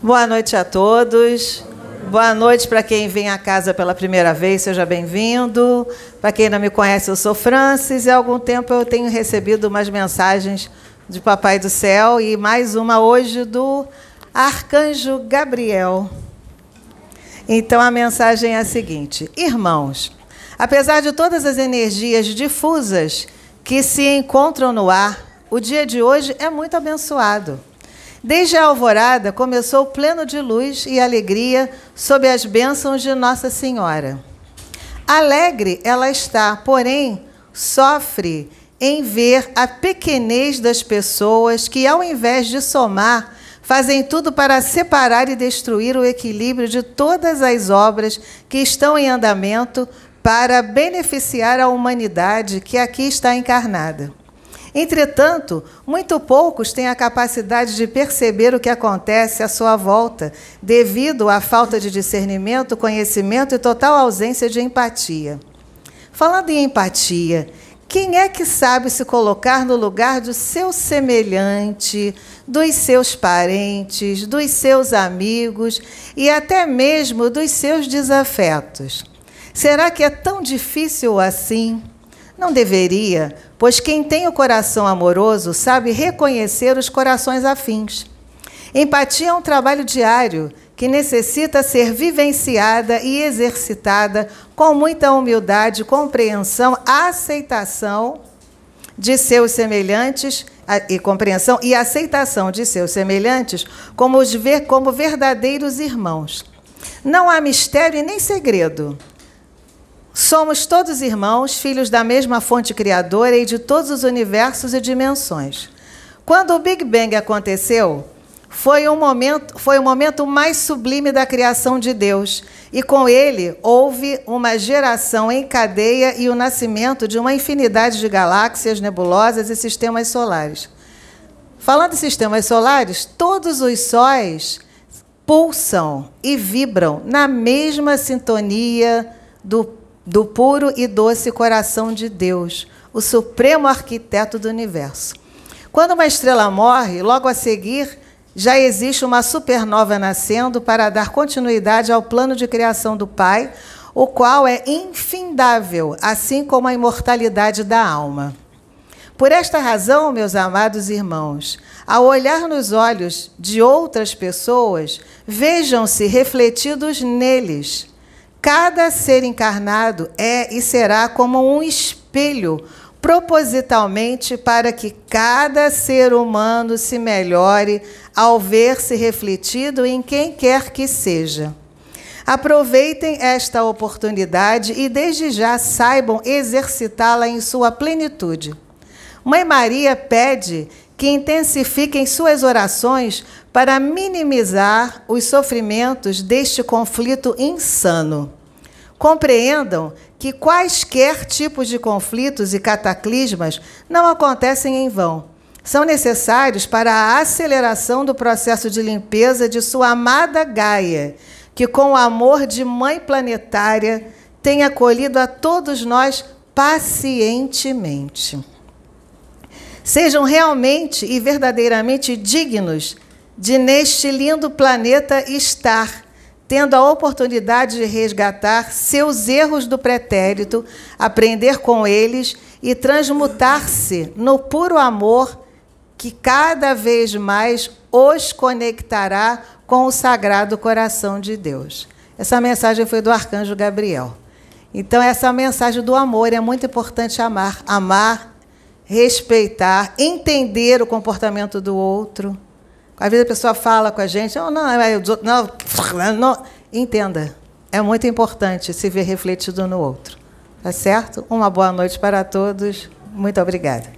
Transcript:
Boa noite a todos. Boa noite para quem vem à casa pela primeira vez, seja bem-vindo. Para quem não me conhece, eu sou Francis e há algum tempo eu tenho recebido umas mensagens de Papai do Céu e mais uma hoje do Arcanjo Gabriel. Então a mensagem é a seguinte: Irmãos, apesar de todas as energias difusas que se encontram no ar, o dia de hoje é muito abençoado. Desde a alvorada começou pleno de luz e alegria sob as bênçãos de Nossa Senhora. Alegre ela está, porém sofre em ver a pequenez das pessoas que, ao invés de somar, fazem tudo para separar e destruir o equilíbrio de todas as obras que estão em andamento para beneficiar a humanidade que aqui está encarnada. Entretanto, muito poucos têm a capacidade de perceber o que acontece à sua volta, devido à falta de discernimento, conhecimento e total ausência de empatia. Falando em empatia, quem é que sabe se colocar no lugar do seu semelhante, dos seus parentes, dos seus amigos e até mesmo dos seus desafetos? Será que é tão difícil assim? Não deveria, pois quem tem o coração amoroso sabe reconhecer os corações afins. Empatia é um trabalho diário que necessita ser vivenciada e exercitada com muita humildade, compreensão, aceitação de seus semelhantes e compreensão e aceitação de seus semelhantes como, os ver, como verdadeiros irmãos. Não há mistério e nem segredo. Somos todos irmãos, filhos da mesma fonte criadora e de todos os universos e dimensões. Quando o Big Bang aconteceu, foi um momento, foi o momento mais sublime da criação de Deus, e com ele houve uma geração em cadeia e o nascimento de uma infinidade de galáxias, nebulosas e sistemas solares. Falando em sistemas solares, todos os sóis pulsam e vibram na mesma sintonia do, do puro e doce coração de Deus, o supremo arquiteto do universo. Quando uma estrela morre, logo a seguir já existe uma supernova nascendo para dar continuidade ao plano de criação do Pai, o qual é infindável, assim como a imortalidade da alma. Por esta razão, meus amados irmãos, ao olhar nos olhos de outras pessoas, vejam-se refletidos neles. Cada ser encarnado é e será como um espelho propositalmente para que cada ser humano se melhore ao ver-se refletido em quem quer que seja. Aproveitem esta oportunidade e desde já saibam exercitá-la em sua plenitude. Mãe Maria pede que intensifiquem suas orações para minimizar os sofrimentos deste conflito insano. Compreendam que quaisquer tipos de conflitos e cataclismas não acontecem em vão. São necessários para a aceleração do processo de limpeza de sua amada Gaia, que, com o amor de mãe planetária, tem acolhido a todos nós pacientemente. Sejam realmente e verdadeiramente dignos de, neste lindo planeta, estar tendo a oportunidade de resgatar seus erros do pretérito, aprender com eles e transmutar-se no puro amor que cada vez mais os conectará com o sagrado coração de Deus. Essa mensagem foi do arcanjo Gabriel. Então, essa mensagem do amor é muito importante amar. Amar, respeitar, entender o comportamento do outro às vezes a pessoa fala com a gente, oh, não, não, não, entenda. É muito importante se ver refletido no outro. Tá certo? Uma boa noite para todos. Muito obrigada.